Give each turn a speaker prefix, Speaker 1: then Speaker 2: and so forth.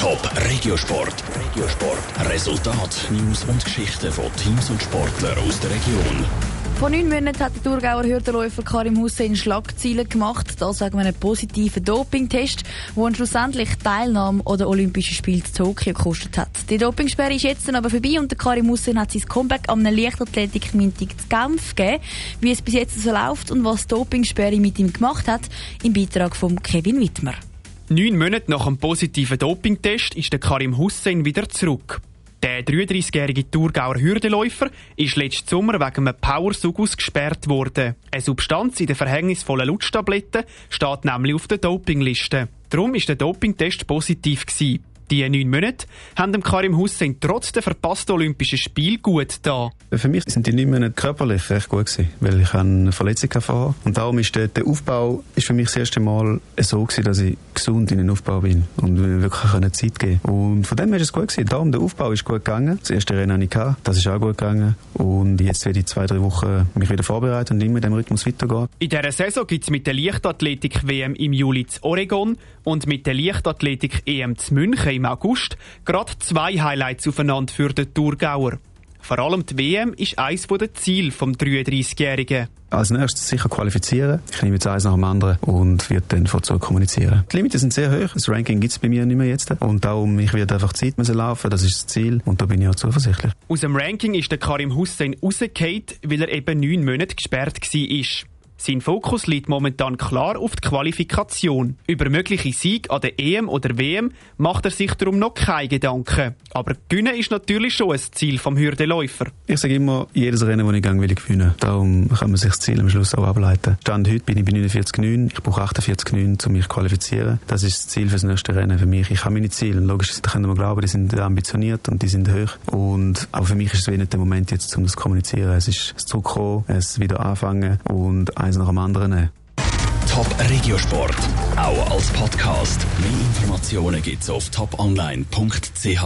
Speaker 1: Top Regiosport. Regiosport. Resultat, News und Geschichten von Teams und Sportlern aus der Region.
Speaker 2: Vor neun Monaten hat der Thurgauer Hürdenläufer Karim Hussein Schlagziele gemacht. Das wegen einem positiven Dopingtest, der ihn schlussendlich Teilnahme an den Olympischen Spielen in Tokio gekostet hat. Die Dopingsperre ist jetzt dann aber vorbei und der Karim Hussein hat sein Comeback an einem Leichtathletik-Mintig zu Genf gegeben. Wie es bis jetzt so läuft und was die Dopingsperre mit ihm gemacht hat, im Beitrag von Kevin Wittmer.
Speaker 3: Neun Monate nach einem positiven Dopingtest ist der Karim Hussein wieder zurück. Der 33-jährige Thurgauer Hürdeläufer ist letzten Sommer wegen einem Powersug ausgesperrt worden. Eine Substanz in den verhängnisvollen Lutschtabletten steht nämlich auf der Dopingliste. Darum ist der Dopingtest positiv. Die neun Monate haben dem Karim Hussein trotz der verpassten Olympischen Spiel gut da.
Speaker 4: Für mich sind die neun Monate körperlich recht gut gewesen, weil ich eine Verletzung hatte. Und darum ist der, der, Aufbau ist für mich das erste Mal so gewesen, dass ich gesund in den Aufbau bin und wirklich eine Zeit geben Und von dem her ist es gut gewesen. Darum, der Aufbau ist gut gegangen. Das erste Rennen hatte ich gehabt. Das ist auch gut gegangen. Und jetzt werde ich zwei, drei Wochen mich wieder vorbereiten und immer in dem Rhythmus weitergehen.
Speaker 3: In dieser Saison gibt es mit der Leichtathletik-WM im Juli zu Oregon und mit der Leichtathletik-EM zu München im August gerade zwei Highlights aufeinander für den Thurgauer. Vor allem die WM ist eines der Ziele vom 33-Jährigen.
Speaker 4: Als nächstes sicher qualifizieren. Ich nehme jetzt eins nach dem anderen und werde dann von zurück kommunizieren. Die Limiten sind sehr hoch. Das Ranking gibt es bei mir nicht mehr jetzt. Und darum, ich werde einfach Zeit müssen laufen. Das ist das Ziel. Und da bin ich auch zuversichtlich.
Speaker 3: Aus dem Ranking ist der Karim Hussein rausgefallen, weil er eben neun Monate gesperrt war. Sein Fokus liegt momentan klar auf die Qualifikation. Über mögliche Sieg an der EM oder WM macht er sich darum noch keine Gedanken. Aber gewinnen ist natürlich schon ein Ziel vom Hürdeläufer.
Speaker 4: Ich sage immer, jedes Rennen, das ich gehe, will ich gewinnen. Darum kann man sich das Ziel am Schluss auch ableiten. Stand heute bin ich bei 49,9. Ich brauche 48,9, um mich zu qualifizieren. Das ist das Ziel für das nächste Rennen für mich. Ich habe meine Ziele. Logisch, da können wir glauben, die sind ambitioniert und die sind hoch. Und auch für mich ist es wenig der Moment jetzt, um das zu kommunizieren. Es ist das Zurückkommen, es wieder anfangen und eins nach dem anderen nehmen.
Speaker 1: Top Regiosport, auch als Podcast. Mehr Informationen gibt's auf toponline.ch.